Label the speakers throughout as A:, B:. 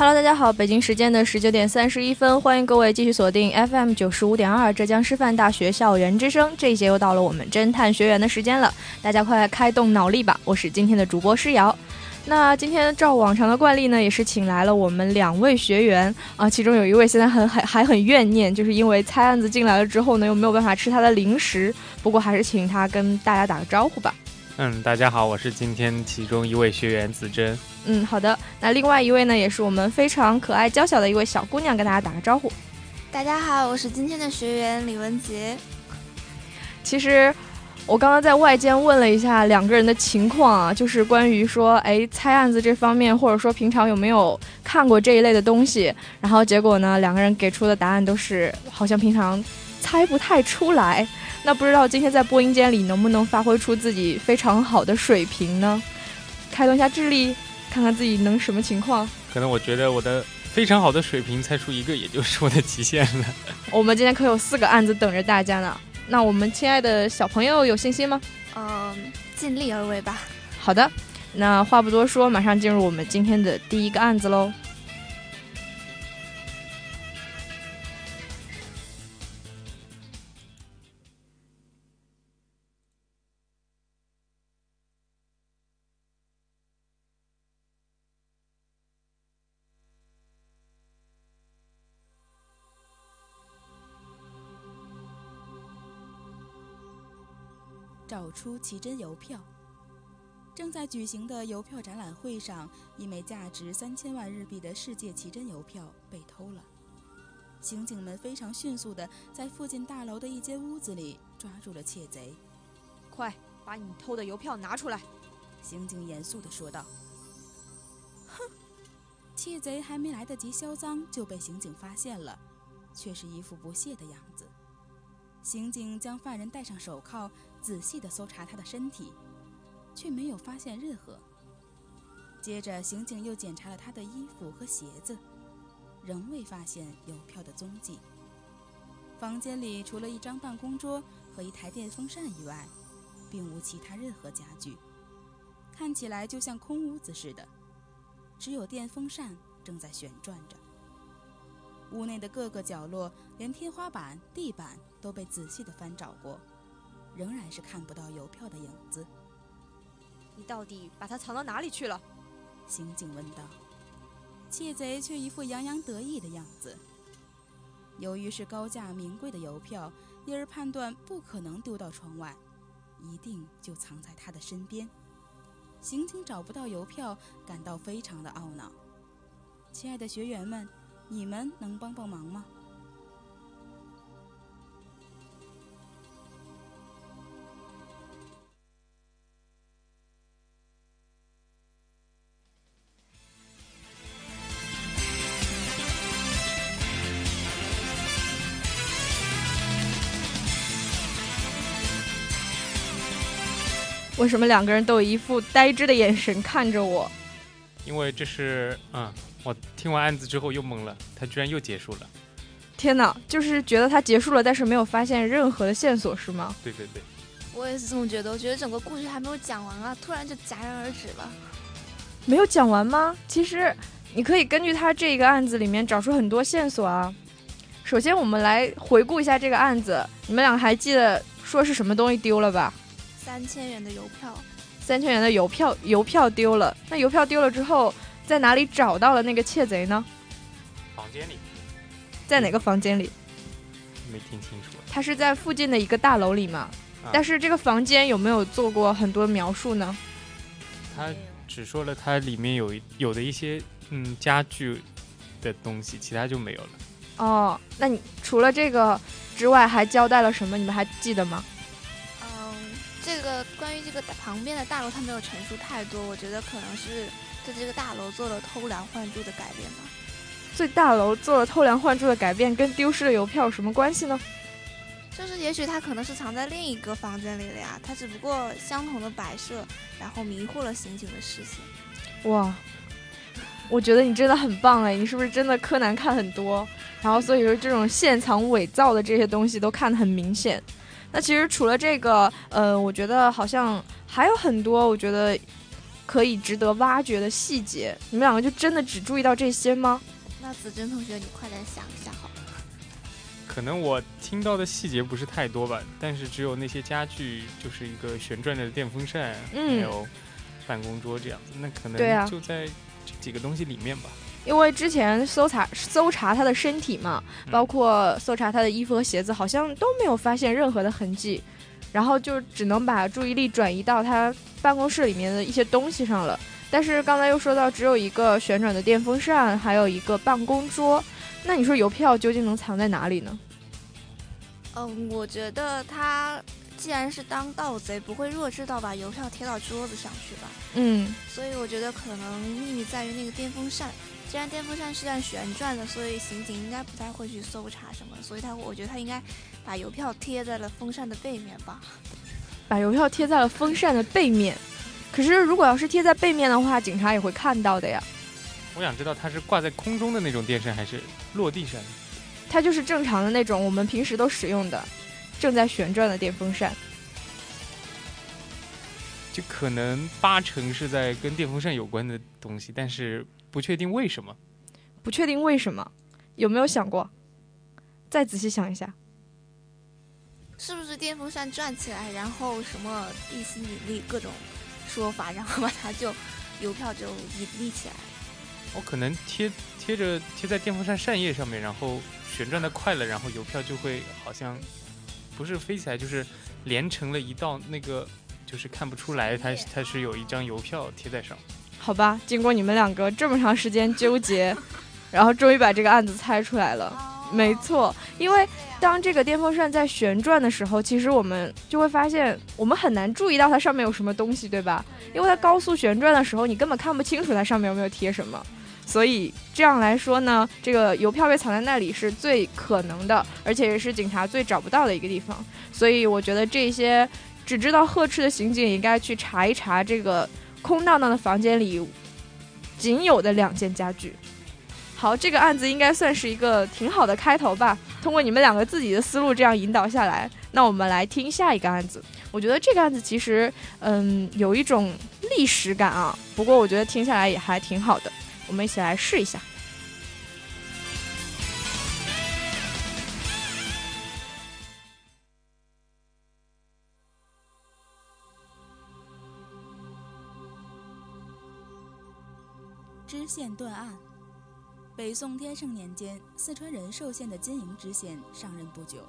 A: Hello，大家好，北京时间的十九点三十一分，欢迎各位继续锁定 FM 九十五点二浙江师范大学校园之声。这一节又到了我们侦探学员的时间了，大家快来开动脑力吧！我是今天的主播诗瑶。那今天照往常的惯例呢，也是请来了我们两位学员啊，其中有一位现在很还 还很怨念，就是因为猜案子进来了之后呢，又没有办法吃他的零食。不过还是请他跟大家打个招呼吧。
B: 嗯，大家好，我是今天其中一位学员子珍。
A: 嗯，好的。那另外一位呢，也是我们非常可爱娇小的一位小姑娘，跟大家打个招呼。
C: 大家好，我是今天的学员李文杰。
A: 其实我刚刚在外间问了一下两个人的情况啊，就是关于说，哎，猜案子这方面，或者说平常有没有看过这一类的东西。然后结果呢，两个人给出的答案都是好像平常猜不太出来。那不知道今天在播音间里能不能发挥出自己非常好的水平呢？开动一下智力，看看自己能什么情况。
B: 可能我觉得我的非常好的水平猜出一个，也就是我的极限了。
A: 我们今天可有四个案子等着大家呢。那我们亲爱的小朋友有信心吗？
C: 嗯，尽力而为吧。
A: 好的，那话不多说，马上进入我们今天的第一个案子喽。
D: 出奇珍邮票。正在举行的邮票展览会上，一枚价值三千万日币的世界奇珍邮票被偷了。刑警们非常迅速地在附近大楼的一间屋子里抓住了窃贼。
E: 快把你偷的邮票拿出来！
D: 刑警严肃地说道。哼！窃贼还没来得及销赃，就被刑警发现了，却是一副不屑的样子。刑警将犯人戴上手铐。仔细地搜查他的身体，却没有发现任何。接着，刑警又检查了他的衣服和鞋子，仍未发现邮票的踪迹。房间里除了一张办公桌和一台电风扇以外，并无其他任何家具，看起来就像空屋子似的，只有电风扇正在旋转着。屋内的各个角落，连天花板、地板都被仔细地翻找过。仍然是看不到邮票的影子。
E: 你到底把它藏到哪里去了？
D: 刑警问道。窃贼却一副洋洋得意的样子。由于是高价名贵的邮票，因而判断不可能丢到窗外，一定就藏在他的身边。刑警找不到邮票，感到非常的懊恼。亲爱的学员们，你们能帮帮忙吗？
A: 为什么两个人都有一副呆滞的眼神看着我？
B: 因为这是，嗯，我听完案子之后又懵了，他居然又结束了。
A: 天哪，就是觉得他结束了，但是没有发现任何的线索，是吗？
B: 对对对，
C: 我也是这么觉得。我觉得整个故事还没有讲完啊，突然就戛然而止了。
A: 没有讲完吗？其实你可以根据他这个案子里面找出很多线索啊。首先，我们来回顾一下这个案子，你们两个还记得说是什么东西丢了吧？
C: 三千元的邮票，
A: 三千元的邮票，邮票丢了。那邮票丢了之后，在哪里找到了那个窃贼呢？
B: 房间里，
A: 在哪个房间里？
B: 没听清楚。
A: 他是在附近的一个大楼里嘛？但是这个房间有没有做过很多描述呢？
B: 他只说了它里面有一有的一些嗯家具的东西，其他就没有了。
A: 哦，那你除了这个之外，还交代了什么？你们还记得吗？
C: 关于这个旁边的大楼，他没有陈述太多，我觉得可能是对这个大楼做了偷梁换柱的改变吧。
A: 对大楼做了偷梁换柱的改变，跟丢失的邮票有什么关系呢？
C: 就是也许它可能是藏在另一个房间里了呀，它只不过相同的摆设，然后迷惑了刑警的视线。
A: 哇，我觉得你真的很棒哎！你是不是真的柯南看很多？然后所以说这种现藏伪造的这些东西都看得很明显。那其实除了这个，呃，我觉得好像还有很多我觉得可以值得挖掘的细节。你们两个就真的只注意到这些吗？
C: 那子珍同学，你快点想一下好了。
B: 可能我听到的细节不是太多吧，但是只有那些家具，就是一个旋转的电风扇，
A: 嗯
B: 还有办公桌这样子，那可能就在这几个东西里面吧。
A: 因为之前搜查搜查他的身体嘛，
B: 嗯
A: 包括搜查他的衣服和鞋子，好像都没有发现任何的痕迹，然后就只能把注意力转移到他办公室里面的一些东西上了。但是刚才又说到只有一个旋转的电风扇，还有一个办公桌，那你说邮票究竟能藏在哪里呢？
C: 嗯，我觉得他既然是当盗贼，不会弱智到把邮票贴到桌子上去吧？
A: 嗯，
C: 所以我觉得可能秘密在于那个电风扇。既然电风扇是在旋转的，所以刑警应该不太会去搜查什么，所以他我觉得他应该把邮票贴在了风扇的背面吧。
A: 把邮票贴在了风扇的背面。可是如果要是贴在背面的话，警察也会看到的呀。
B: 我想知道它是挂在空中的那种电扇，还是落地扇？
A: 它就是正常的那种我们平时都使用的正在旋转的电风扇。
B: 就可能八成是在跟电风扇有关的东西，但是不确定为什么。
A: 不确定为什么，有没有想过？再仔细想一下。
C: 是不是电风扇转起来，然后什么地心引力各种说法，然后把它就邮票就引力起来了？
B: 我可能贴贴着贴在电风扇扇叶上面，然后旋转的快了，然后邮票就会好像不是飞起来，就是连成了一道那个，就是看不出来它它是有一张邮票贴在上。
A: 好吧，经过你们两个这么长时间纠结，然后终于把这个案子猜出来了。没错，因为当这个电风扇在旋转的时候，其实我们就会发现，我们很难注意到它上面有什么东西，对吧？因为它高速旋转的时候，你根本看不清楚它上面有没有贴什么。所以这样来说呢，这个邮票被藏在那里是最可能的，而且也是警察最找不到的一个地方。所以我觉得这些只知道呵斥的刑警应该去查一查这个空荡荡的房间里仅有的两件家具。好，这个案子应该算是一个挺好的开头吧。通过你们两个自己的思路这样引导下来，那我们来听下一个案子。我觉得这个案子其实，嗯，有一种历史感啊。不过我觉得听下来也还挺好的。我们一起来试一下。
D: 知县断案。北宋天圣年间，四川仁寿县的金营知县上任不久，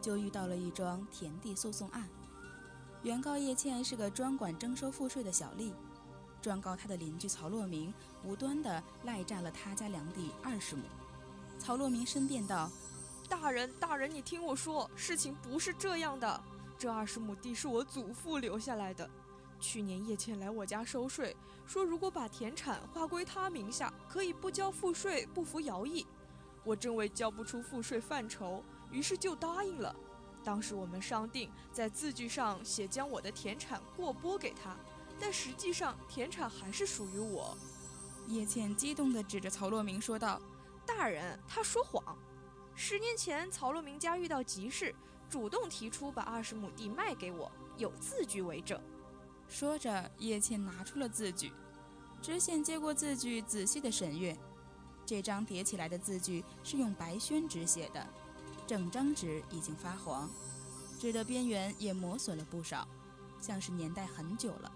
D: 就遇到了一桩田地诉讼案。原告叶倩是个专管征收赋税的小吏，状告他的邻居曹洛明无端地赖占了他家粮地二十亩。曹洛明申辩道：“
E: 大人，大人，你听我说，事情不是这样的。这二十亩地是我祖父留下来的。去年叶倩来我家收税，说如果把田产划归他名下，可以不交赋税，不服徭役。我正为交不出赋税犯愁，于是就答应了。当时我们商定在字据上写将我的田产过拨给他，但实际上田产还是属于我。
D: 叶倩激动地指着曹洛明说道：“
E: 大人，他说谎。十年前曹洛明家遇到急事，主动提出把二十亩地卖给我，有字据为证。”
D: 说着，叶倩拿出了字据。知县接过字据，仔细的审阅。这张叠起来的字据是用白宣纸写的，整张纸已经发黄，纸的边缘也磨损了不少，像是年代很久了。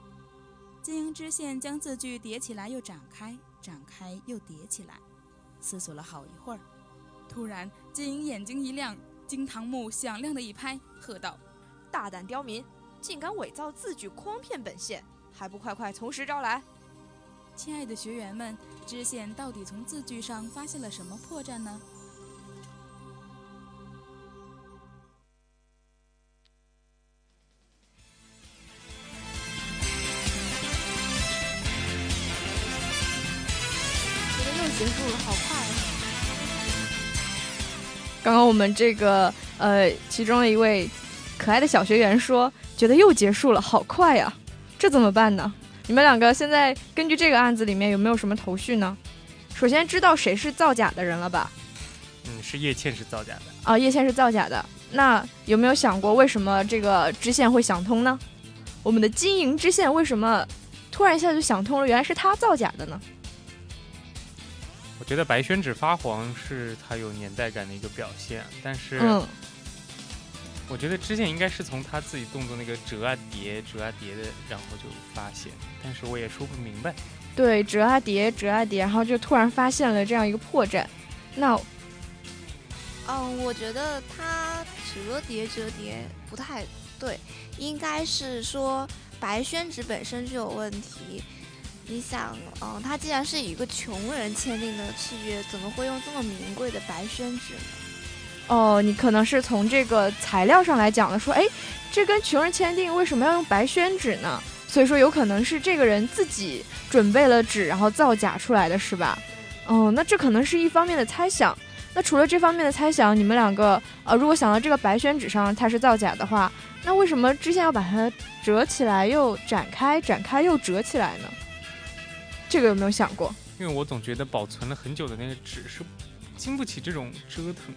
D: 金英知县将字据叠起来又展开，展开又叠起来，思索了好一会儿。突然，金英眼睛一亮，惊堂木响亮的一拍，喝道：“
E: 大胆刁民，竟敢伪造字据，诓骗本县！还不快快从实招来？
D: 亲爱的学员们，知县到底从字据上发现了什么破绽呢？
A: 刚刚我们这个呃，其中的一位可爱的小学员说，觉得又结束了，好快呀、这怎么办呢？你们两个现在根据这个案子里面有没有什么头绪呢？首先知道谁是造假的人了吧？
B: 嗯，是叶倩是造假的。
A: 啊，叶倩是造假的。那有没有想过为什么这个支线会想通呢？我们的金银知县为什么突然一下就想通了？原来是他造假的呢？
B: 我觉得白宣纸发黄是它有年代感的一个表现，但是
A: 嗯，
B: 我觉得知县应该是从他自己动作那个折啊叠、折啊叠的，然后就发现，但是我也说不明白。
A: 对，折啊叠，折啊叠，然后就突然发现了这样一个破绽。那
C: 嗯，我觉得他折叠折叠不太对，应该是说白宣纸本身就有问题。你想，嗯，他既然是以一个穷人签订的契约，怎么会用这么名贵的白宣纸呢？
A: 哦，你可能是从这个材料上来讲的，说，哎，这跟穷人签订为什么要用白宣纸呢？所以说有可能是这个人自己准备了纸，然后造假出来的是吧？哦，那这可能是一方面的猜想。那除了这方面的猜想，你们两个呃，如果想到这个白宣纸上它是造假的话，那为什么之前要把它折起来又展开，展开又折起来呢？这个有没有想过？
B: 因为我总觉得保存了很久的那个纸是经不起这种折腾。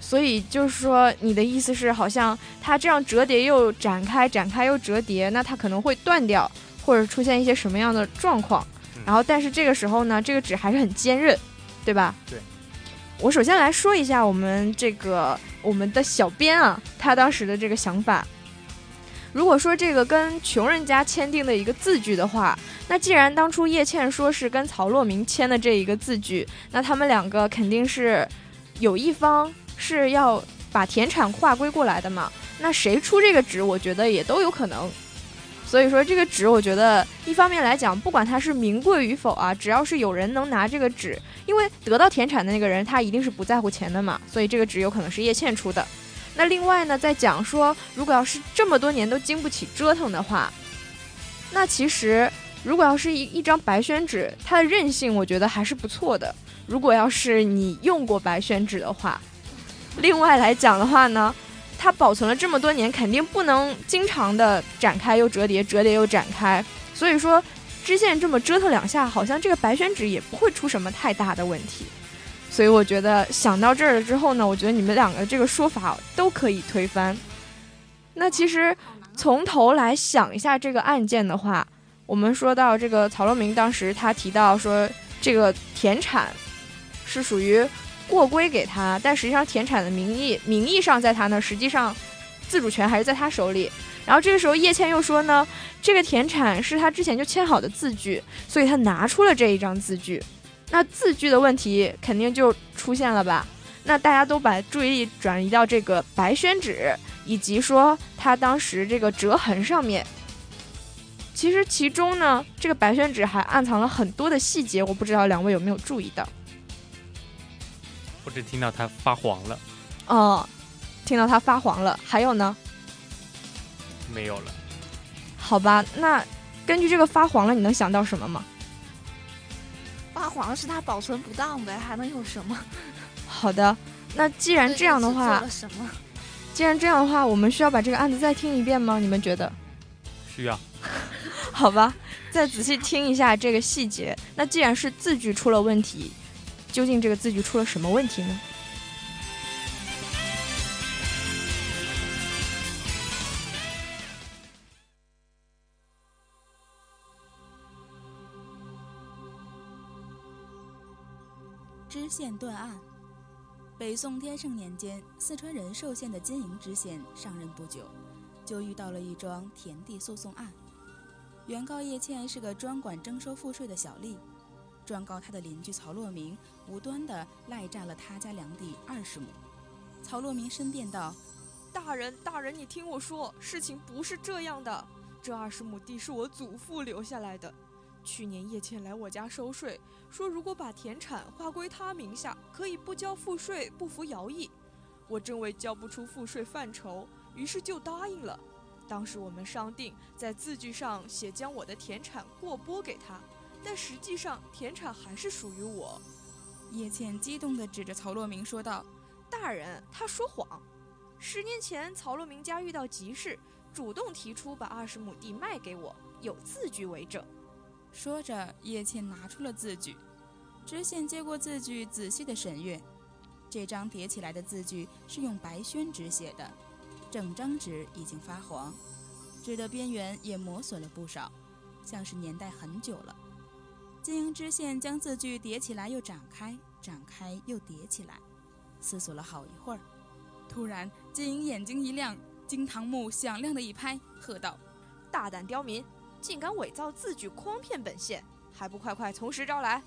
A: 所以就是说，你的意思是，好像它这样折叠又展开，展开又折叠，那它可能会断掉，或者出现一些什么样的状况。
B: 嗯
A: 然后，但是这个时候呢，这个纸还是很坚韧，对吧？
B: 对。
A: 我首先来说一下我们这个我们的小编啊，他当时的这个想法。如果说这个跟穷人家签订的一个字据的话，那既然当初叶倩说是跟曹洛明签的这一个字据，那他们两个肯定是有一方是要把田产划归过来的嘛。那谁出这个纸，我觉得也都有可能。所以说这个纸，我觉得一方面来讲，不管它是名贵与否啊，只要是有人能拿这个纸，因为得到田产的那个人他一定是不在乎钱的嘛，所以这个纸有可能是叶倩出的。那另外呢，在讲说，如果要是这么多年都经不起折腾的话，那其实如果要是一一张白宣纸，它的韧性我觉得还是不错的。如果要是你用过白宣纸的话，另外来讲的话呢，它保存了这么多年，肯定不能经常的展开又折叠，折叠又展开。所以说，支线这么折腾两下，好像这个白宣纸也不会出什么太大的问题。所以我觉得想到这儿了之后呢，我觉得你们两个这个说法都可以推翻。那其实从头来想一下这个案件的话，我们说到这个曹洛明当时他提到说，这个田产是属于过归给他，但实际上田产的名义名义上在他那，实际上自主权还是在他手里。然后这个时候叶倩又说呢，这个田产是他之前就签好的字据，所以他拿出了这一张字据。那字句的问题肯定就出现了吧？那大家都把注意力转移到这个白宣纸，以及说他当时这个折痕上面。其实其中呢，这个白宣纸还暗藏了很多的细节，我不知道两位有没有注意到？
B: 我只听到它发黄了，
A: 哦，听到它发黄了。还有呢？
B: 没有了。
A: 好吧，那根据这个发黄了，你能想到什么吗？
C: 发黄是它保存不当呗，还能有什么？
A: 好的，那既然这样的话，
C: 什么？
A: 既然这样的话，我们需要把这个案子再听一遍吗？你们觉得？
B: 需要。
A: 好吧，再仔细听一下这个细节。那既然是字句出了问题，究竟这个字句出了什么问题呢？
D: 县断案。北宋天圣年间，四川仁寿县的金营知县上任不久，就遇到了一桩田地诉讼案。原告叶倩是个专管征收赋税的小吏，状告他的邻居曹洛明无端地赖占了他家粮地二十亩。曹洛明申辩道：“
E: 大人，大人，你听我说，事情不是这样的。这二十亩地是我祖父留下来的。去年叶倩来我家收税，说如果把田产划归他名下，可以不交赋税，不服徭役。我正为交不出赋税犯愁，于是就答应了。当时我们商定在字据上写将我的田产过拨给他，但实际上田产还是属于我。
D: 叶倩激动地指着曹洛明说道：“
E: 大人，他说谎。十年前曹洛明家遇到急事，主动提出把二十亩地卖给我，有字据为证。”
D: 说着，叶倩拿出了字据。知县接过字据，仔细的审阅。这张叠起来的字据是用白宣纸写的，整张纸已经发黄，纸的边缘也磨损了不少，像是年代很久了。金英知县将字据叠起来又展开，展开又叠起来，思索了好一会儿。突然，金英眼睛一亮，惊堂木响亮的一拍，喝道：“
E: 大胆刁民，竟敢伪造字据，诓骗本县，还不快快从实招来！”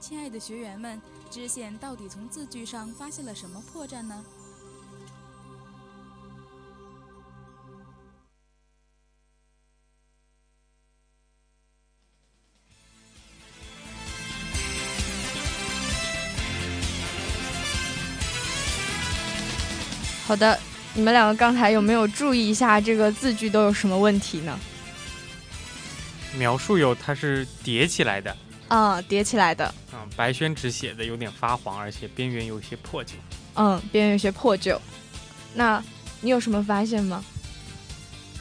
D: 亲爱的学员们，知县到底从字据上发现了什么破绽呢？
A: 好的，你们两个刚才有没有注意一下这个字句都有什么问题呢？
B: 描述有它是叠起来的，
A: 嗯、叠起来的，
B: 嗯，白宣纸写的有点发黄，而且边缘有些破旧。
A: 嗯，边缘有些破旧。那你有什么发现吗？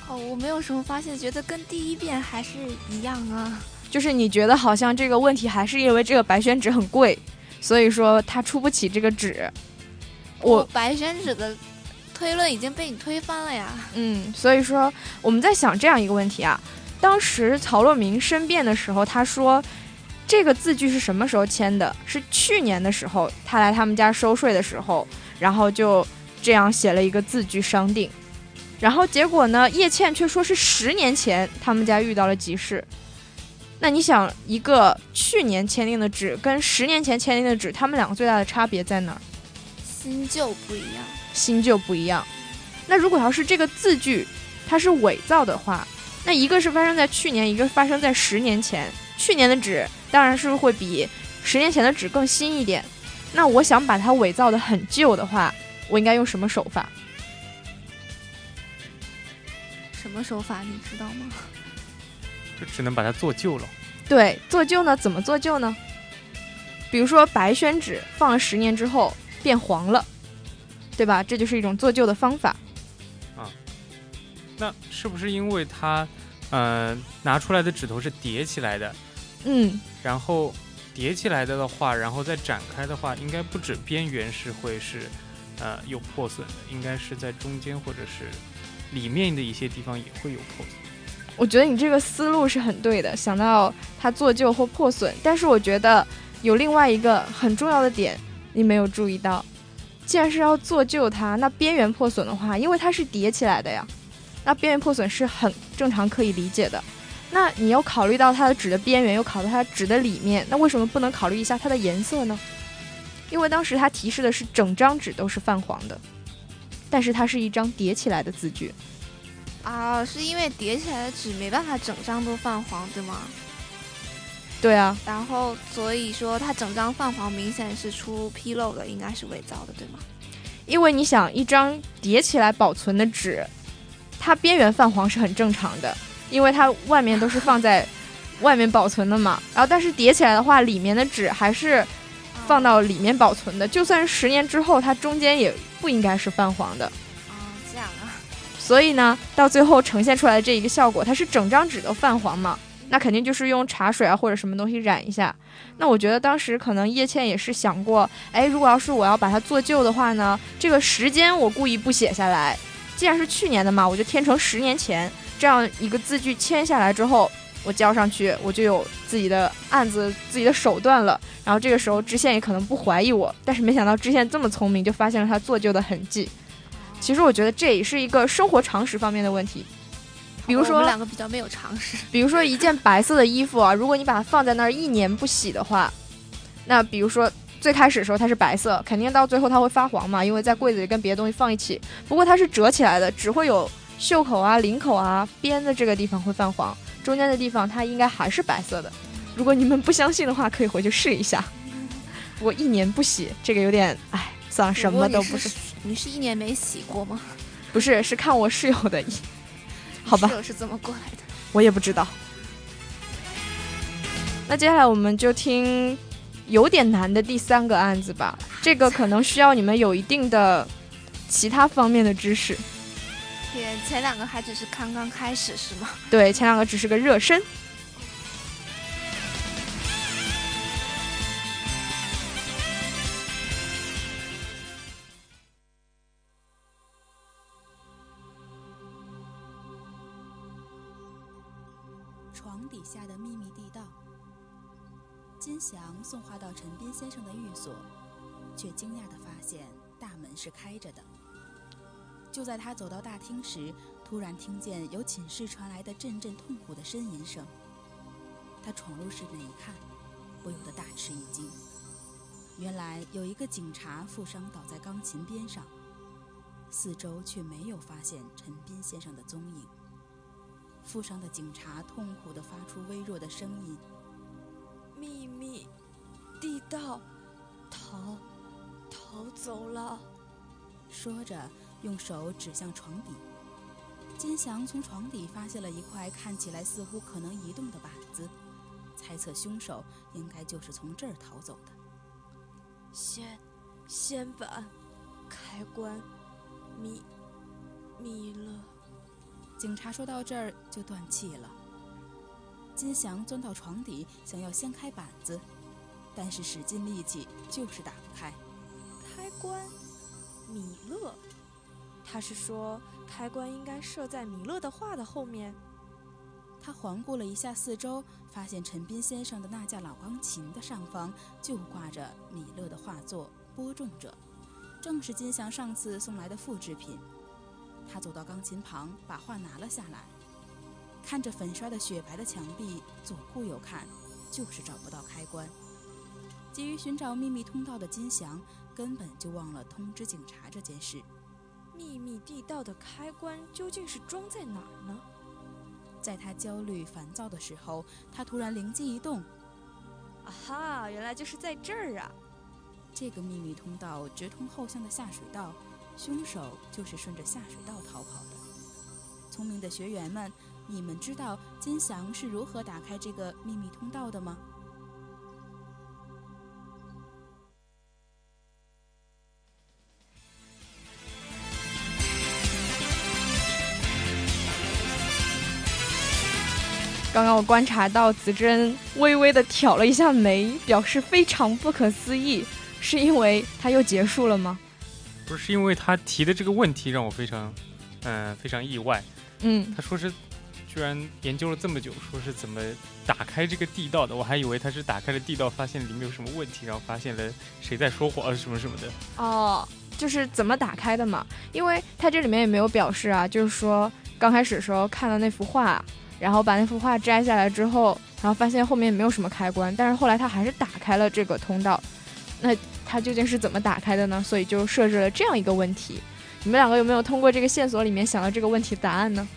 C: 哦，我没有什么发现，觉得跟第一遍还是一样啊。
A: 就是你觉得好像这个问题还是因为这个白宣纸很贵，所以说它出不起这个纸。我
C: 白宣纸的推论已经被你推翻了呀。
A: 嗯，所以说我们在想这样一个问题啊，当时曹洛明申辩的时候，他说这个字据是什么时候签的？是去年的时候，他来他们家收税的时候，然后就这样写了一个字据商定。然后结果呢，叶倩却说是十年前他们家遇到了急事。那你想，一个去年签订的纸跟十年前签订的纸，他们两个最大的差别在哪儿？
C: 新旧不一样。
A: 新旧不一样。那如果要是这个字据它是伪造的话，那一个是发生在去年，一个发生在十年前。去年的纸当然是会比十年前的纸更新一点。那我想把它伪造的很旧的话，我应该用什么手法？
C: 什么手法你知道吗？
B: 就只能把它做旧了。
A: 对，做旧呢？怎么做旧呢？比如说白宣纸放了十年之后变黄了，对吧？这就是一种做旧的方法。
B: 那是不是因为它，呃，拿出来的指头是叠起来的，
A: 嗯，
B: 然后叠起来的的话，然后再展开的话，应该不止边缘是会是，呃，有破损的，应该是在中间或者是里面的一些地方也会有破损。
A: 我觉得你这个思路是很对的，想到它做旧或破损，但是我觉得有另外一个很重要的点你没有注意到，既然是要做旧它，那边缘破损的话，因为它是叠起来的呀，那边缘破损是很正常可以理解的。那你又考虑到它的纸的边缘，又考虑它纸的里面，那为什么不能考虑一下它的颜色呢？因为当时它提示的是整张纸都是泛黄的，但是它是一张叠起来的字据。
C: 啊，是因为叠起来的纸没办法整张都泛黄，对吗？
A: 对啊，
C: 然后所以说它整张泛黄，明显是出纰漏的，应该是伪造的，对吗？
A: 因为你想，一张叠起来保存的纸，它边缘泛黄是很正常的，因为它外面都是放在外面保存的嘛。然后，但是叠起来的话，里面的纸还是放到里面保存的，就算是十年之后，它中间也不应该是泛黄的。
C: 哦，这样啊。
A: 所以呢，到最后呈现出来的这一个效果，它是整张纸都泛黄嘛，那肯定就是用茶水啊或者什么东西染一下。那我觉得当时可能叶倩也是想过，哎，如果要是我要把它做旧的话呢，这个时间我故意不写下来，既然是去年的嘛，我就填成十年前，这样一个字据签下来之后，我交上去，我就有自己的案子、自己的手段了。然后这个时候知县也可能不怀疑我，但是没想到知县这么聪明，就发现了他做旧的痕迹。其实我觉得这也是一个生活常识方面的问题，比如说
C: 我们两个比较没有常识。
A: 比如说一件白色的衣服啊，如果你把它放在那儿一年不洗的话，那比如说最开始的时候它是白色，肯定到最后它会发黄嘛，因为在柜子里跟别的东西放一起。不过它是折起来的，只会有袖口啊、领口啊、边的这个地方会泛黄，中间的地方它应该还是白色的。如果你们不相信的话，可以回去试一下。不过一年不洗，这个有点，哎，算了，什么都不
C: 是。你是一年没洗过吗？
A: 不是，是看我室友的。好吧。
C: 室友是怎么过来的？
A: 我也不知道。那接下来我们就听有点难的第三个案子吧。这个可能需要你们有一定的其他方面的知识。
C: 天，前两个还只是刚刚开始是吗？
A: 对，前两个只是个热身。
D: 送话到陈斌先生的寓所，却惊讶地发现大门是开着的。就在他走到大厅时，突然听见由寝室传来的阵阵痛苦的呻吟声。他闯入室内一看，不由得大吃一惊。原来有一个警察负伤倒在钢琴边上，四周却没有发现陈斌先生的踪影。负伤的警察痛苦地发出微弱的声音。
E: 秘密地道，逃逃走了。
D: 说着，用手指向床底。金祥从床底发现了一块看起来似乎可能移动的板子，猜测凶手应该就是从这儿逃走的。
E: 掀，掀板，开关，米，米勒。
D: 警察说到这儿就断气了。金祥钻到床底，想要掀开板子，但是使尽力气就是打不开。
E: 开关，米勒，他是说开关应该设在米勒的画的后面。
D: 他环顾了一下四周，发现陈斌先生的那架老钢琴的上方就挂着米勒的画作《播种者》，正是金祥上次送来的复制品。他走到钢琴旁，把画拿了下来。看着粉刷的雪白的墙壁，左顾右看，就是找不到开关。急于寻找秘密通道的金祥，根本就忘了通知警察这件事。
E: 秘密地道的开关究竟是装在哪儿呢？
D: 在他焦虑烦躁的时候，他突然灵机一动：“
E: 啊哈，原来就是在这儿啊！
D: 这个秘密通道直通后巷的下水道，凶手就是顺着下水道逃跑的。聪明的学员们。”你们知道金祥是如何打开这个秘密通道的吗？
A: 刚刚我观察到子珍微微的挑了一下眉，表示非常不可思议，是因为他又结束了吗？
B: 不是，是因为他提的这个问题让我非常，嗯，非常意外。
A: 嗯，
B: 他说是。居然研究了这么久，说是怎么打开这个地道的，我还以为他是打开了地道，发现里面有什么问题，然后发现了谁在说谎什么什么的。
A: 哦，就是怎么打开的嘛？因为他这里面也没有表示啊，就是说刚开始的时候看到那幅画，然后把那幅画摘下来之后，然后发现后面也没有什么开关，但是后来他还是打开了这个通道。那他究竟是怎么打开的呢？所以就设置了这样一个问题。你们两个有没有通过这个线索里面想到这个问题答案呢？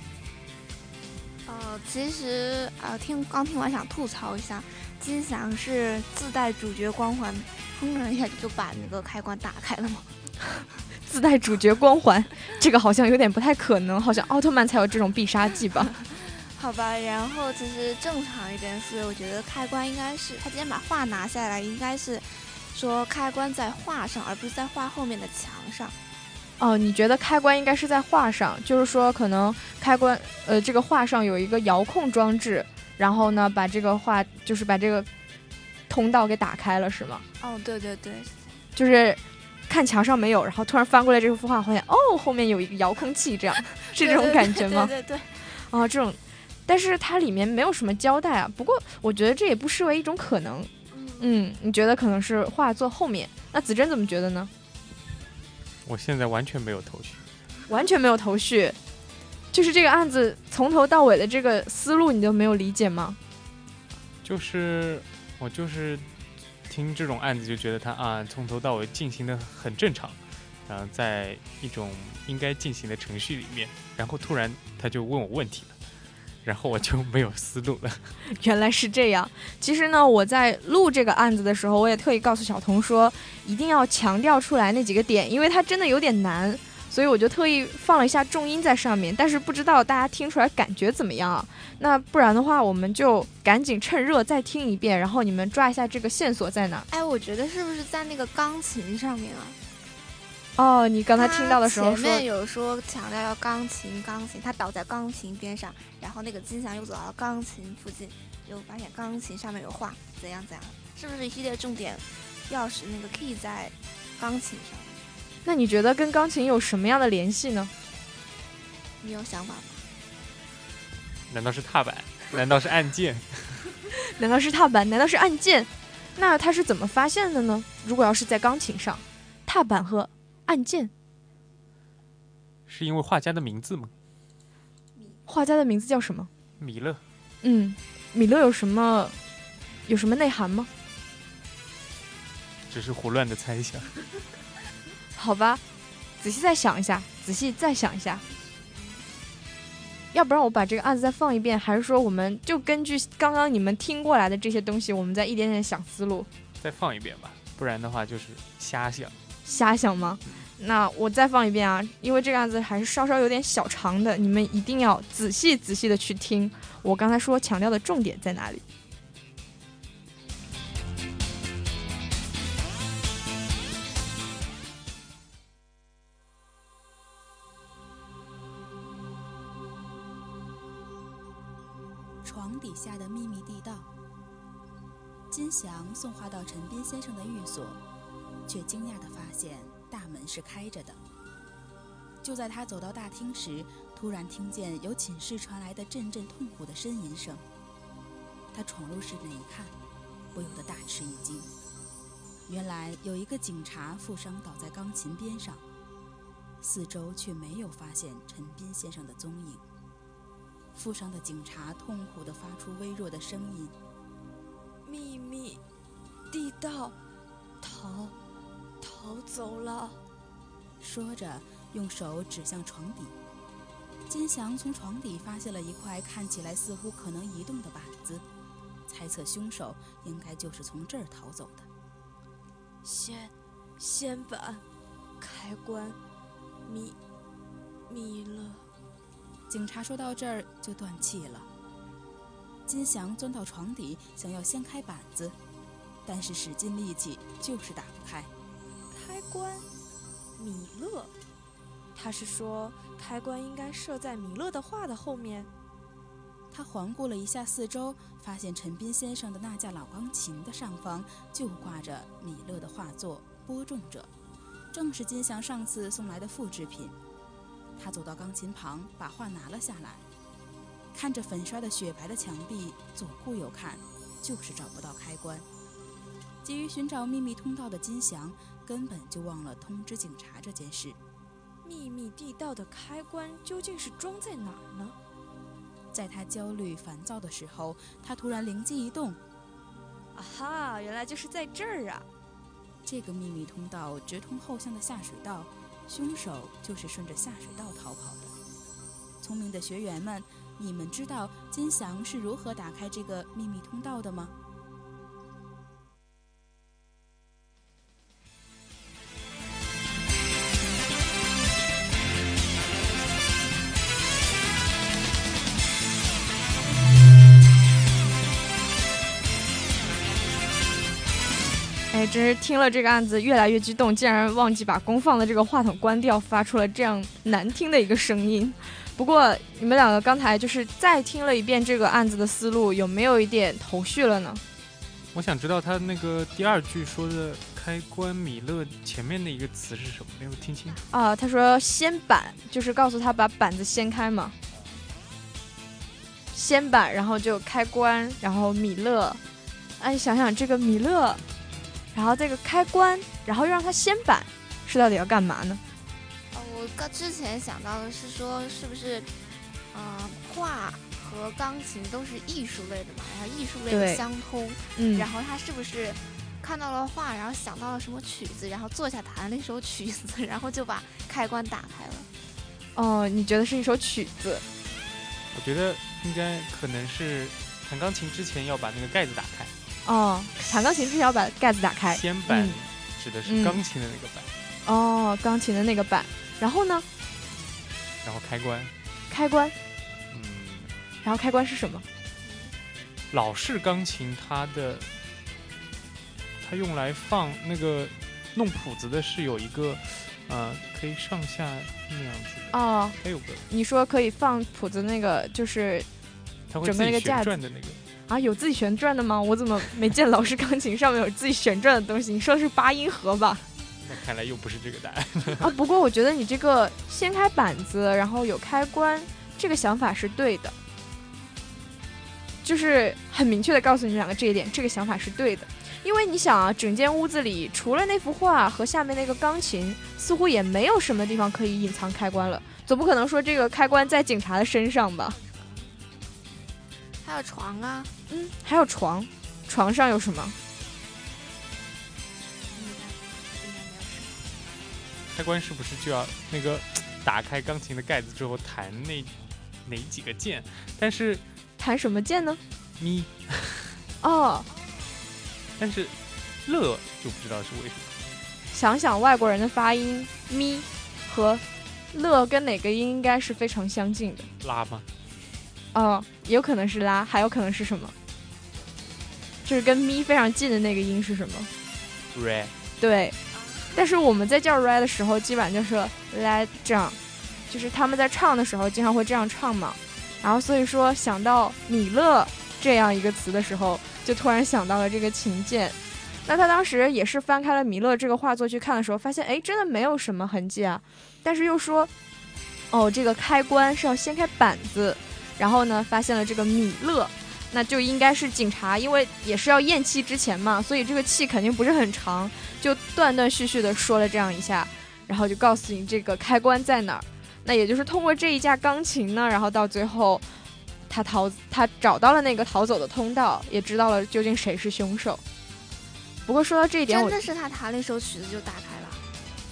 C: 呃其实啊，听刚听完想吐槽一下，金翔是自带主角光环，砰的一下就把那个开关打开了吗？
A: 自带主角光环，这个好像有点不太可能，好像奥特曼才有这种必杀技吧？
C: 好吧，然后其实正常一点是，我觉得开关应该是他今天把画拿下来，应该是说开关在画上，而不是在画后面的墙上。
A: 哦，你觉得开关应该是在画上，就是说可能开关，呃，这个画上有一个遥控装置，然后呢，把这个画就是把这个通道给打开了，是吗？
C: 哦，对对对，
A: 就是看墙上没有，然后突然翻过来这幅画，发现哦，后面有一个遥控器，这样 是这种感觉吗？
C: 对对对，
A: 啊，这种，但是它里面没有什么交代啊。不过我觉得这也不失为一种可能。嗯，你觉得可能是画作后面？那子珍怎么觉得呢？
B: 我现在完全没有头绪，
A: 完全没有头绪，就是这个案子从头到尾的这个思路你都没有理解吗？
B: 就是我就是听这种案子就觉得他啊从头到尾进行的很正常，然后在一种应该进行的程序里面，然后突然他就问我问题了，然后我就没有思路了。
A: 原来是这样。其实呢，我在录这个案子的时候，我也特意告诉小童说，一定要强调出来那几个点，因为它真的有点难，所以我就特意放了一下重音在上面。但是不知道大家听出来感觉怎么样啊？那不然的话，我们就赶紧趁热再听一遍，然后你们抓一下这个线索在哪。
C: 哎，我觉得是不是在那个钢琴上面啊？
A: 哦，你刚才听到的时候说
C: 前面有说强调要钢琴，钢琴，他倒在钢琴边上，然后那个金祥又走到了钢琴附近，又发现钢琴上面有画，怎样怎样，是不是一系列重点钥匙那个 key 在钢琴上？
A: 那你觉得跟钢琴有什么样的联系呢？
C: 你有想法吗？
B: 难道是踏板？难道是按键？
A: 难道是踏板？难道是按键？那他是怎么发现的呢？如果要是在钢琴上，踏板和按键，
B: 是因为画家的名字吗？
A: 画家的名字叫什么？
B: 米勒。
A: 嗯，米勒有什么有什么内涵吗？
B: 只是胡乱的猜想。
A: 好吧，仔细再想一下，仔细再想一下。要不然我把这个案子再放一遍，还是说我们就根据刚刚你们听过来的这些东西，我们再一点点想思路？
B: 再放一遍吧，不然的话就是瞎想。
A: 瞎想吗？那我再放一遍啊，因为这个案子还是稍稍有点小长的，你们一定要仔细仔细的去听我刚才说强调的重点在哪里。
D: 床底下的秘密地道。金祥送画到陈斌先生的寓所，却惊讶地发现大门是开着的。就在他走到大厅时，突然听见由寝室传来的阵阵痛苦的呻吟声。他闯入室内一看，不由得大吃一惊。原来有一个警察负伤倒在钢琴边上，四周却没有发现陈斌先生的踪影。负伤的警察痛苦地发出微弱的声音。
E: 秘密地道，逃走了。
D: 说着，用手指向床底。金祥从床底发现了一块看起来似乎可能移动的板子，猜测凶手应该就是从这儿逃走的。
E: 先先板，开关，米米勒。
D: 警察说到这儿就断气了。金祥钻到床底，想要掀开板子，但是使尽力气就是打不开。
E: 开关，米勒，他是说开关应该设在米勒的画的后面。
D: 他环顾了一下四周，发现陈斌先生的那架老钢琴的上方就挂着米勒的画作《播种者》，正是金祥上次送来的复制品。他走到钢琴旁，把画拿了下来。看着粉刷的雪白的墙壁，左顾右看，就是找不到开关。急于寻找秘密通道的金祥，根本就忘了通知警察这件事。
E: 秘密地道的开关究竟是装在哪儿呢？
D: 在他焦虑烦躁的时候，他突然灵机一动：
E: 啊哈，原来就是在这儿啊！
D: 这个秘密通道直通后巷的下水道，凶手就是顺着下水道逃跑的。聪明的学员们。你们知道金祥是如何打开这个秘密通道的吗？
A: 真是听了这个案子越来越激动，竟然忘记把公放的这个话筒关掉，发出了这样难听的一个声音。不过你们两个刚才就是再听了一遍这个案子的思路，有没有一点头绪了呢？
B: 我想知道他那个第二句说的“开关米勒”前面的一个词是什么，没有听清楚。
A: 啊，他说掀板，就是告诉他把板子掀开嘛。掀板，然后就开关，然后米勒。哎，想想这个米勒。然后这个开关，然后又让它掀板，是到底要干嘛呢？
C: 哦，我刚之前想到的是说，是不是，嗯，画和钢琴都是艺术类的嘛，然后艺术类的相通，
A: 嗯，
C: 然后它是不是看到了画，然后想到了什么曲子，然后坐下弹了一首曲子，然后就把开关打开了。
A: 哦，你觉得是一首曲子？
B: 我觉得应该可能是弹钢琴之前要把那个盖子打开。
A: 哦，弹钢琴之前要把盖子打开。
B: 先板
A: 嗯
B: 指的
A: 嗯
B: 是钢琴的那个板，
A: 哦，钢琴的那个板。然后呢，
B: 然后开关，
A: 开关。
B: 嗯，
A: 然后开关是什么？
B: 老式钢琴它的它用来放那个弄谱子的是有一个呃可以上下那样子的，
A: 哦，
B: 还有个
A: 你说可以放谱子那个，就是
B: 它会
A: 架子
B: 转的那个。
A: 啊，有自己旋转的吗？我怎么没见老师钢琴上面有自己旋转的东西？你说的是八音盒吧？
B: 那看来又不是这个答案。
A: 啊，不过我觉得你这个掀开板子，然后有开关，这个想法是对的，就是很明确的告诉你们两个这一点，这个想法是对的。因为你想啊，整间屋子里除了那幅画和下面那个钢琴，似乎也没有什么地方可以隐藏开关了。总不可能说这个开关在警察的身上吧？
C: 还有床啊，
A: 嗯，还有床，床上有什么？
B: 开关是不是就要那个打开钢琴的盖子之后弹那哪几个键？但是
A: 弹什么键呢？
B: 咪，
A: 哦，
B: 但是乐就不知道是为什么。
A: 想想外国人的发音，咪和乐跟哪个音应该是非常相近的。
B: 拉吗？
A: 哦，有可能是拉，还有可能是什么？就是跟咪非常近的那个音是什么
B: ？re
A: 对，但是我们在叫 re 的时候，基本上就是 let 这样，就是他们在唱的时候经常会这样唱嘛。然后所以说想到米勒这样一个词的时候，就突然想到了这个琴键。那他当时也是翻开了米勒这个画作去看的时候，发现哎，真的没有什么痕迹啊。但是又说，哦，这个开关是要掀开板子，然后呢，发现了这个米勒，那就应该是警察，因为也是要咽气之前嘛，所以这个气肯定不是很长，就断断续续的说了这样一下，然后就告诉你这个开关在哪儿。那也就是通过这一架钢琴呢，然后到最后，他逃，他找到了那个逃走的通道，也知道了究竟谁是凶手。不过说到这一点，
C: 真的是他弹了一首曲子就打开了，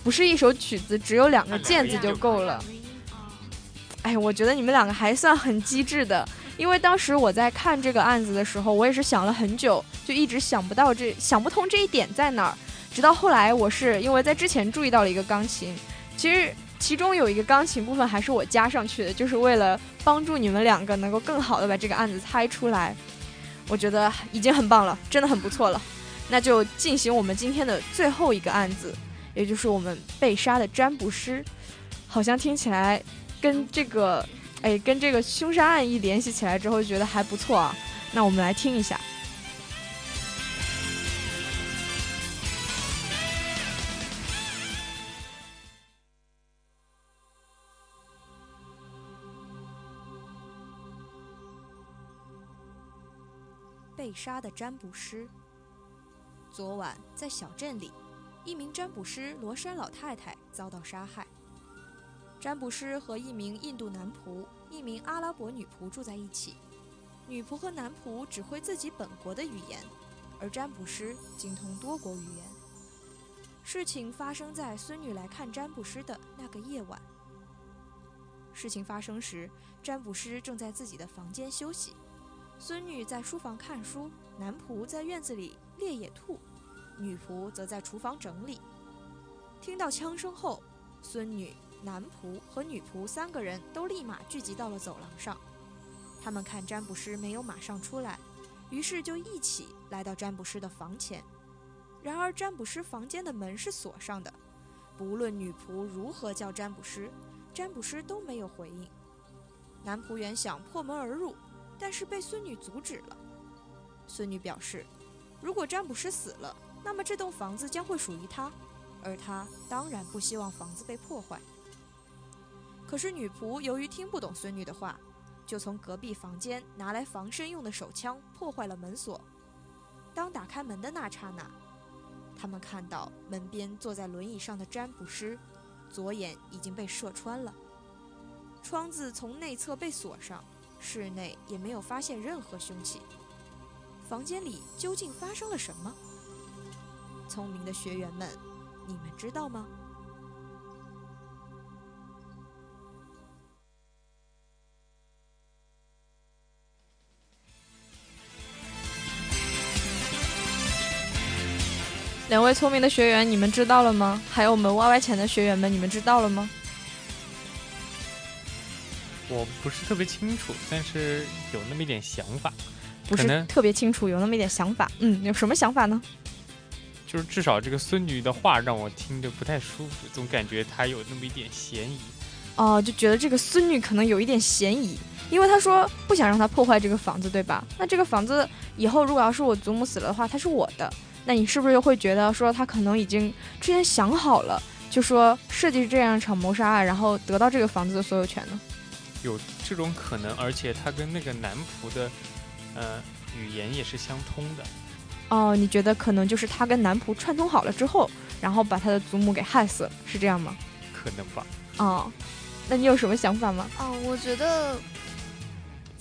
A: 不是一首曲子，只有两个键子
B: 就
A: 够了。哎，我觉得你们两个还算很机智的，因为当时我在看这个案子的时候，我也是想了很久，就一直想不到这想不通这一点在哪儿。直到后来，我是因为在之前注意到了一个钢琴，其实其中有一个钢琴部分还是我加上去的，就是为了帮助你们两个能够更好的把这个案子猜出来。我觉得已经很棒了，真的很不错了。那就进行我们今天的最后一个案子，也就是我们被杀的占卜师。好像听起来跟这个，哎，跟这个凶杀案一联系起来之后，觉得还不错啊。那我们来听一下。被杀的占卜师。昨晚在小镇里，一名占卜师罗山老太太遭到杀害。占卜师和一名印度男仆、一名阿拉伯女仆住在一起。女仆和男仆只会自己本国的语言，而占卜师精通多国语言。事情发生在孙女来看占卜师的那个夜晚。事情发生时，占卜师正在自己的房间休息，孙女在书房看书，男仆在院子里猎野兔，女仆则在厨房整理。听到枪声后，孙女、男仆和女仆三个人都立马聚集到了走廊上。他们看占卜师没有马上出来，于是就一起来到占卜师的房前。然而，占卜师房间的门是锁上的，不论女仆如何叫占卜师，占卜师都没有回应。男仆原想破门而入，但是被孙女阻止了。孙女表示，如果占卜师死了，那么这栋房子将会属于他，而他当然不希望房子被破坏。可是女仆由于听不懂孙女的话，就从隔壁房间拿来防身用的手枪破坏了门锁。当打开门的那刹那，他们看到门边坐在轮椅上的占卜师，左眼已经被射穿了。窗子从内侧被锁上，室内也没有发现任何凶器。房间里究竟发生了什么？
E: 聪明的学员们，你们知道吗？
A: 两位聪明的学员，你们知道了吗？还有我们 Y Y 前的学员们，你们知道了吗？
B: 我不是特别清楚，但是有那么一点想法，
A: 不是特别清楚，有那么一点想法。嗯，有什么想法呢？
B: 就是至少这个孙女的话让我听着不太舒服，总感觉她有那么一点嫌疑。
A: 哦，就觉得这个孙女可能有一点嫌疑，因为她说不想让她破坏这个房子，对吧？那这个房子以后如果要是我祖母死了的话，它是我的，那你是不是又会觉得说他可能已经之前想好了，就说设计这样一场谋杀案，然后得到这个房子的所有权呢？
B: 有这种可能，而且他跟那个男仆的，呃，语言也是相通的。
A: 哦，你觉得可能就是他跟男仆串通好了之后，然后把他的祖母给害死了，是这样吗？
B: 可能吧？
A: 哦，那你有什么想法吗？
C: 哦，我觉得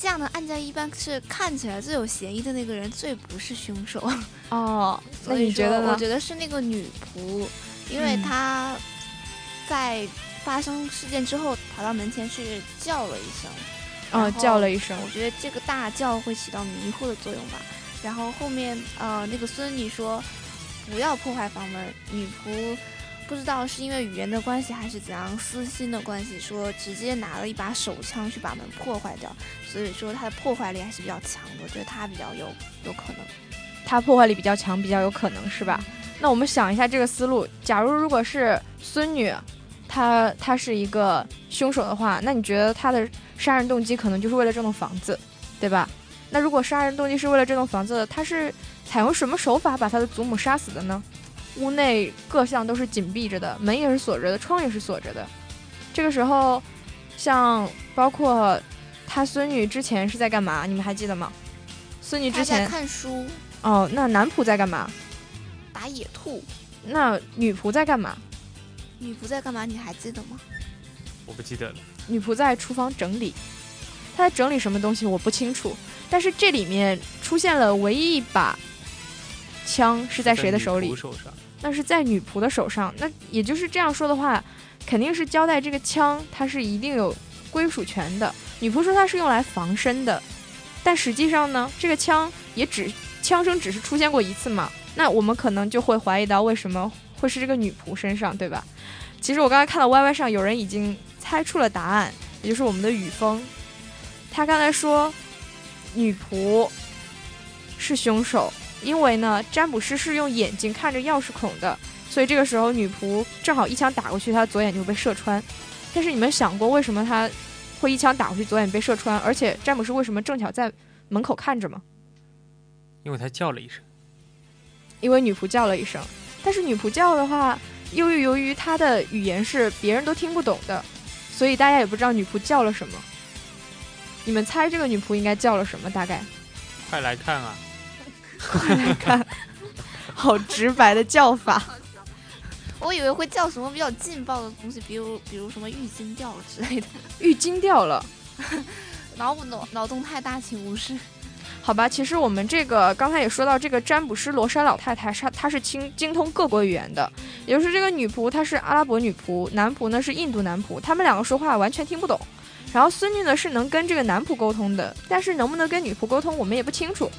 C: 这样的案件一般是看起来最有嫌疑的那个人最不是凶手。
A: 哦，那你觉得呢？
C: 我觉得是那个女仆，因为
A: 嗯
C: 她在发生事件之后跑到门前去叫了一声，
A: 哦，叫了一声。
C: 我觉得这个大叫会起到迷惑的作用吧。然后后面呃，那个孙女说不要破坏房门，女仆不知道是因为语言的关系还是怎样私心的关系，说直接拿了一把手枪去把门破坏掉，所以说他的破坏力还是比较强的，我觉得他比较有有可能。
A: 他破坏力比较强，比较有可能是吧？那我们想一下这个思路，假如如果是孙女，她她是一个凶手的话，那你觉得她的杀人动机可能就是为了这栋房子，对吧？那如果杀人动机是为了这栋房子，她是采用什么手法把她的祖母杀死的呢？屋内各项都是紧闭着的，门也是锁着的，窗也是锁着的。这个时候，像包括他孙女之前是在干嘛？你们还记得吗？孙女之前
C: 看书，
A: 哦，那男仆在干嘛？
C: 打野兔。
A: 那女仆在干嘛？
C: 女仆在干嘛？你还记得吗？
B: 我不记得了。
A: 女仆在厨房整理，她在整理什么东西我不清楚。但是这里面出现了唯一一把枪是在谁的手里
B: 女仆？手上，
A: 那是在女仆的手上。那也就是这样说的话，肯定是交代这个枪它是一定有归属权的。女仆说它是用来防身的，但实际上呢，这个枪也只枪声只是出现过一次嘛。那我们可能就会怀疑到为什么会是这个女仆身上，对吧？其实我刚才看到 Y Y 上有人已经猜出了答案，也就是我们的雨峰，他刚才说女仆是凶手，因为呢，占卜师是用眼睛看着钥匙孔的，所以这个时候女仆正好一枪打过去，她左眼就被射穿。但是你们想过为什么她会一枪打过去，左眼被射穿？而且占卜师为什么正巧在门口看着吗？
B: 因为他叫了一声。
A: 因为女仆叫了一声，但是女仆叫的话，由于由于她的语言是别人都听不懂的，所以大家也不知道女仆叫了什么。你们猜这个女仆应该叫了什么？大概？
B: 快来看啊！
A: 快来看，好直白的叫法。
C: 我以为会叫什么比较劲爆的东西，比如比如什么浴巾掉了之类的。
A: 浴巾掉了。
C: 脑脑脑洞太大，请无视。
A: 好吧，其实我们这个刚才也说到，这个占卜师罗莎老太太，她她是精精通各国语言的，也就是这个女仆她是阿拉伯女仆，男仆呢是印度男仆，他们两个说话完全听不懂。然后孙女呢是能跟这个男仆沟通的，但是能不能跟女仆沟通，我们也不清楚。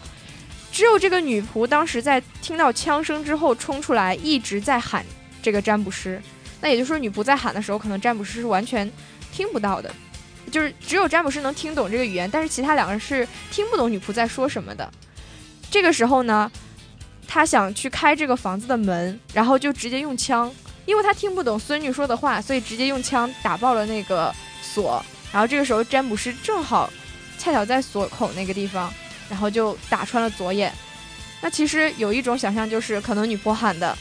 A: 只有这个女仆当时在听到枪声之后冲出来，一直在喊这个占卜师。那也就是说，女仆在喊的时候，可能占卜师是完全听不到的。就是只有占卜师能听懂这个语言，但是其他两个人是听不懂女仆在说什么的。这个时候呢，他想去开这个房子的门，然后就直接用枪，因为他听不懂孙女说的话，所以直接用枪打爆了那个锁。然后这个时候占卜师正好恰巧在锁口那个地方，然后就打穿了左眼。那其实有一种想象就是，可能女仆喊的。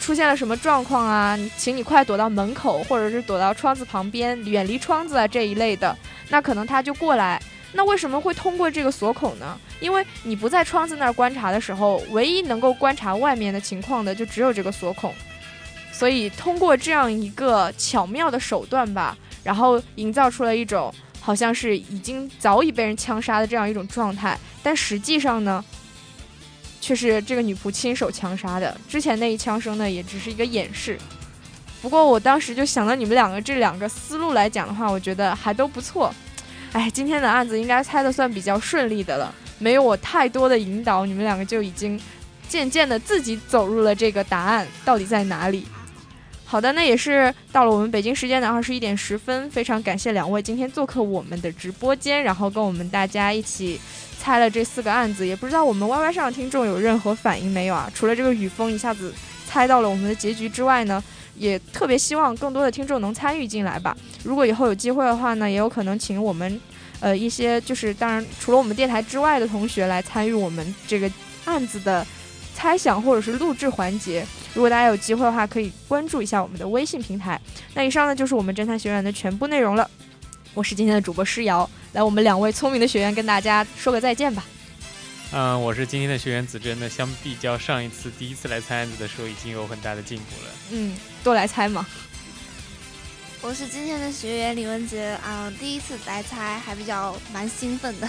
A: 出现了什么状况啊？请你快躲到门口，或者是躲到窗子旁边，远离窗子啊这一类的。那可能他就过来。那为什么会通过这个锁孔呢？因为你不在窗子那儿观察的时候，唯一能够观察外面的情况的就只有这个锁孔。所以通过这样一个巧妙的手段吧，然后营造出了一种好像是已经早已被人枪杀的这样一种状态。但实际上呢，却是这个女仆亲手枪杀的。之前那一枪声呢，也只是一个掩饰。不过我当时就想到你们两个这两个思路来讲的话，我觉得还都不错。哎，今天的案子应该猜的算比较顺利的了，没有我太多的引导，你们两个就已经渐渐的自己走入了这个答案到底在哪里。好的，那也是到了我们北京时间的二十一点十分，非常感谢两位今天做客我们的直播间，然后跟我们大家一起猜了这四个案子。也不知道我们 YY 上的听众有任何反应没有啊？除了这个雨峰一下子猜到了我们的结局之外呢，也特别希望更多的听众能参与进来吧。如果以后有机会的话呢，也有可能请我们呃一些就是当然除了我们电台之外的同学来参与我们这个案子的猜想或者是录制环节。如果大家有机会的话，可以关注一下我们的微信平台。那以上呢就是我们侦探学院的全部内容了。我是今天的主播诗瑶，来我们两位聪明的学员跟大家说个再见吧。
B: 嗯，我是今天的学员子珍。那相比较上一次第一次来猜案子的时候，已经有很大的进步了。
A: 嗯，多来猜嘛。
C: 我是今天的学员李文杰啊，第一次来猜还比较蛮兴奋的，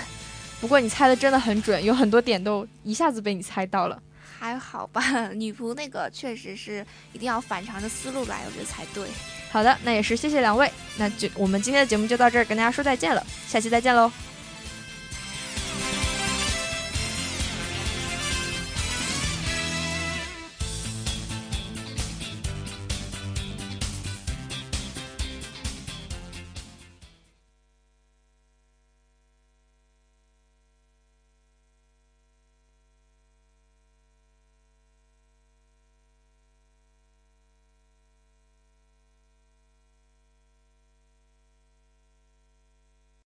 A: 不过你猜的真的很准，有很多点都一下子被你猜到了。
C: 还好吧。女仆那个确实是一定要反常的思路来，我觉得才对。
A: 好的，那也是谢谢两位，那就我们今天的节目就到这儿，跟大家说再见了，下期再见喽。